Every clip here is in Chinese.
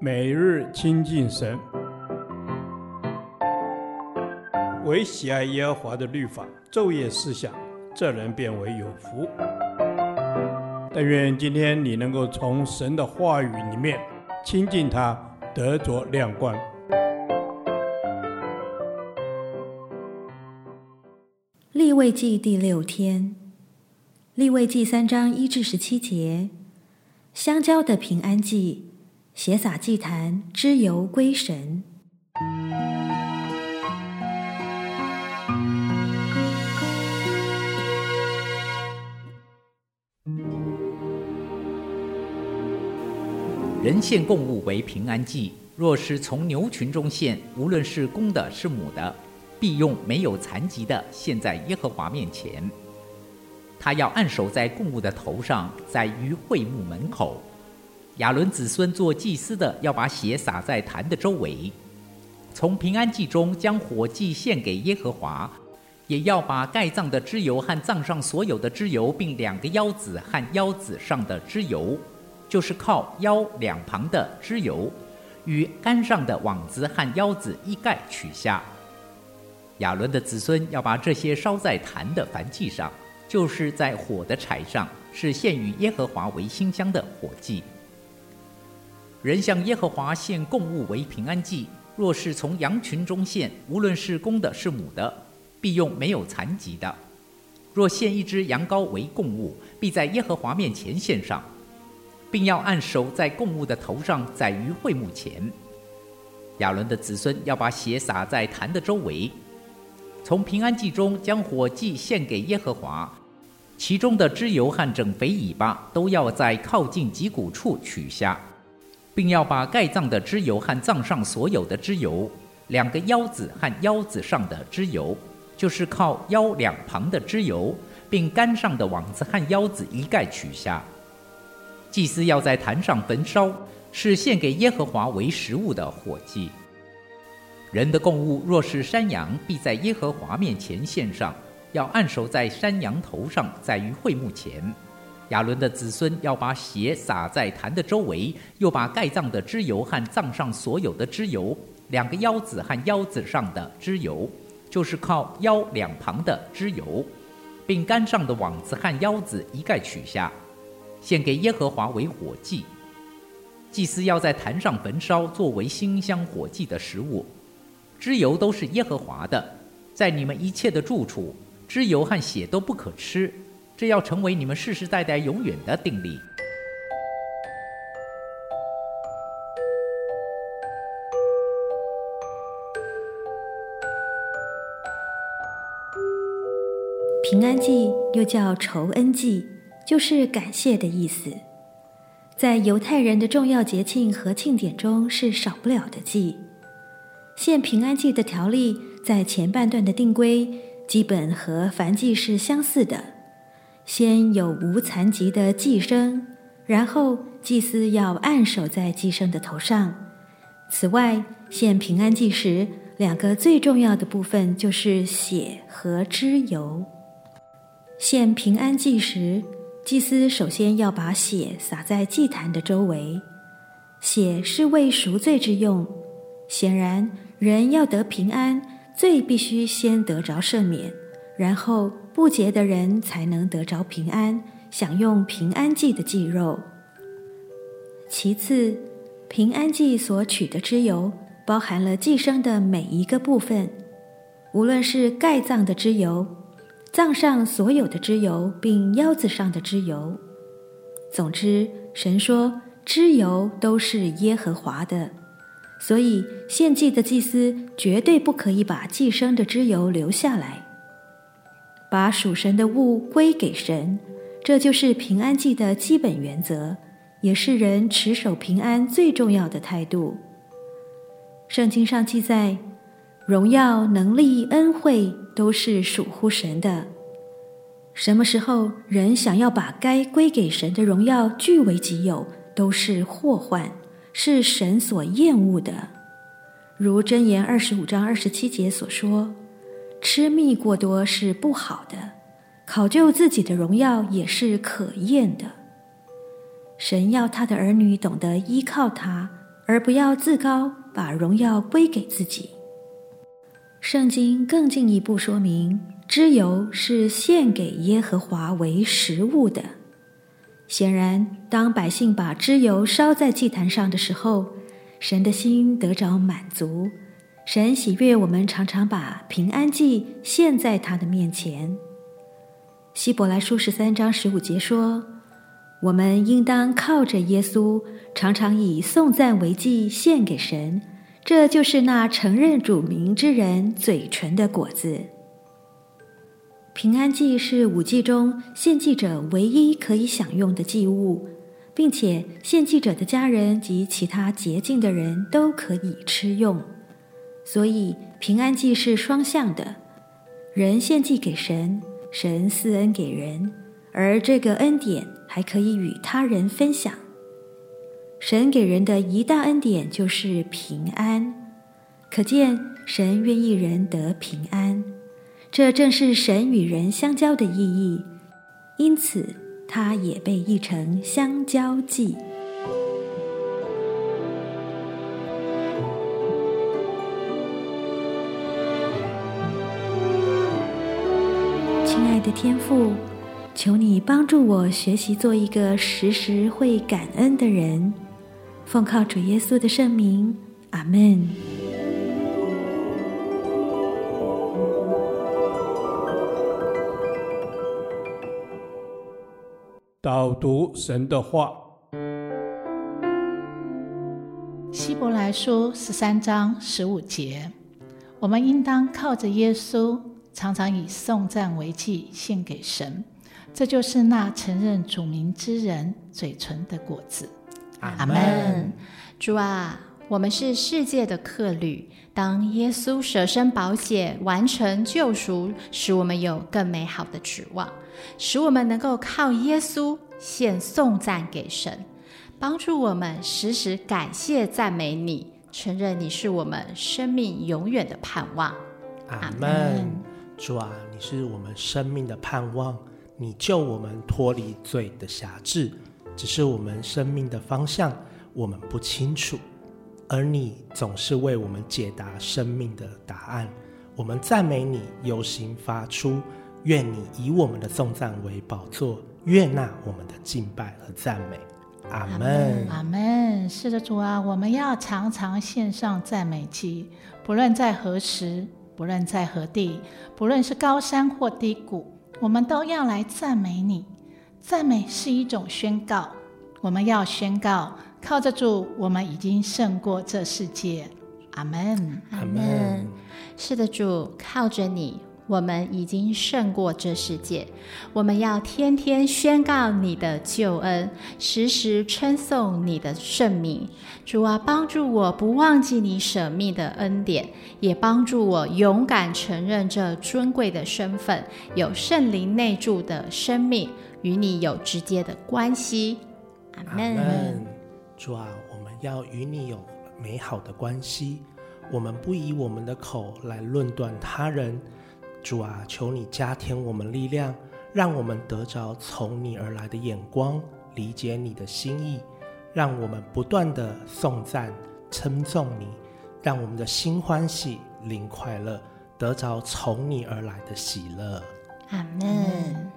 每日亲近神，唯喜爱耶和华的律法，昼夜思想，这人便为有福。但愿今天你能够从神的话语里面亲近他，得着亮光。立位记第六天，立位记三章一至十七节，香蕉的平安记。血洒祭坛，脂油归神。人献供物为平安祭，若是从牛群中献，无论是公的，是母的，必用没有残疾的献在耶和华面前。他要按手在供物的头上，在于会幕门口。亚伦子孙做祭司的，要把血洒在坛的周围，从平安祭中将火祭献给耶和华，也要把盖葬的脂油和葬上所有的脂油，并两个腰子和腰子上的脂油，就是靠腰两旁的脂油，与肝上的网子和腰子一概取下。亚伦的子孙要把这些烧在坛的燔祭上，就是在火的柴上，是献与耶和华为馨香的火祭。人向耶和华献供物为平安祭，若是从羊群中献，无论是公的，是母的，必用没有残疾的。若献一只羊羔为供物，必在耶和华面前献上，并要按手在供物的头上，在于会幕前。亚伦的子孙要把血洒在坛的周围，从平安祭中将火祭献给耶和华，其中的脂油和整肥尾巴都要在靠近脊骨处取下。并要把盖脏的脂油和脏上所有的脂油，两个腰子和腰子上的脂油，就是靠腰两旁的脂油，并肝上的网子和腰子一概取下。祭司要在坛上焚烧，是献给耶和华为食物的火祭。人的供物若是山羊，必在耶和华面前献上，要按手在山羊头上，在于会幕前。亚伦的子孙要把血洒在坛的周围，又把盖脏的脂油和脏上所有的脂油，两个腰子和腰子上的脂油，就是靠腰两旁的脂油，并肝上的网子和腰子一概取下，献给耶和华为火祭。祭司要在坛上焚烧，作为馨香火祭的食物。脂油都是耶和华的，在你们一切的住处，脂油和血都不可吃。这要成为你们世世代代永远的定力。平安祭又叫酬恩祭，就是感谢的意思。在犹太人的重要节庆和庆典中是少不了的祭。献平安祭的条例在前半段的定规，基本和燔祭是相似的。先有无残疾的祭生，然后祭司要按手在祭生的头上。此外，献平安祭时，两个最重要的部分就是血和脂油。献平安祭时，祭司首先要把血洒在祭坛的周围，血是为赎罪之用。显然，人要得平安，罪必须先得着赦免，然后。不洁的人才能得着平安，享用平安祭的祭肉。其次，平安祭所取的脂油包含了祭牲的每一个部分，无论是盖脏的脂油、脏上所有的脂油，并腰子上的脂油。总之，神说脂油都是耶和华的，所以献祭的祭司绝对不可以把祭牲的脂油留下来。把属神的物归给神，这就是平安祭的基本原则，也是人持守平安最重要的态度。圣经上记载，荣耀、能力、恩惠都是属乎神的。什么时候人想要把该归给神的荣耀据为己有，都是祸患，是神所厌恶的。如箴言二十五章二十七节所说。吃蜜过多是不好的，考究自己的荣耀也是可厌的。神要他的儿女懂得依靠他，而不要自高，把荣耀归给自己。圣经更进一步说明，脂油是献给耶和华为食物的。显然，当百姓把脂油烧在祭坛上的时候，神的心得着满足。神喜悦我们常常把平安祭献在他的面前。希伯来书十三章十五节说：“我们应当靠着耶稣，常常以颂赞为祭献给神，这就是那承认主名之人嘴唇的果子。”平安祭是五祭中献祭者唯一可以享用的祭物，并且献祭者的家人及其他洁净的人都可以吃用。所以，平安祭是双向的，人献祭给神，神赐恩给人，而这个恩典还可以与他人分享。神给人的一大恩典就是平安，可见神愿意人得平安，这正是神与人相交的意义，因此它也被译成相交祭。的天赋，求你帮助我学习做一个时时会感恩的人。奉靠主耶稣的圣名，阿门。导读神的话，希伯来书十三章十五节，我们应当靠着耶稣。常常以颂赞为祭献给神，这就是那承认主名之人嘴唇的果子。阿门。主啊，我们是世界的客旅，当耶稣舍身宝血完成救赎，使我们有更美好的指望，使我们能够靠耶稣献颂赞给神，帮助我们时时感谢赞美你，承认你是我们生命永远的盼望。阿门。主啊，你是我们生命的盼望，你救我们脱离罪的辖制，只是我们生命的方向我们不清楚，而你总是为我们解答生命的答案。我们赞美你，由心发出，愿你以我们的颂赞为宝座，悦纳我们的敬拜和赞美。阿门，阿门。是的，主啊，我们要常常献上赞美祭，不论在何时。不论在何地，不论是高山或低谷，我们都要来赞美你。赞美是一种宣告，我们要宣告，靠着主，我们已经胜过这世界。阿门，阿门。是的，主，靠着你。我们已经胜过这世界，我们要天天宣告你的救恩，时时称颂你的圣名。主啊，帮助我不忘记你舍命的恩典，也帮助我勇敢承认这尊贵的身份，有圣灵内住的生命，与你有直接的关系。阿门。主啊，我们要与你有美好的关系，我们不以我们的口来论断他人。主啊，求你加添我们力量，让我们得着从你而来的眼光，理解你的心意，让我们不断的颂赞、称颂你，让我们的心欢喜、灵快乐，得着从你而来的喜乐。阿门。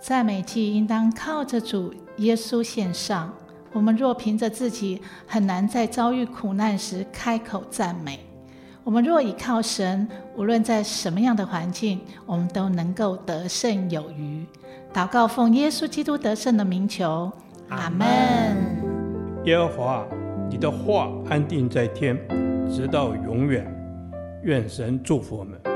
赞美祭应当靠着主耶稣献上。我们若凭着自己，很难在遭遇苦难时开口赞美。我们若倚靠神，无论在什么样的环境，我们都能够得胜有余。祷告奉耶稣基督得胜的名求，阿门。耶和华，你的话安定在天，直到永远。愿神祝福我们。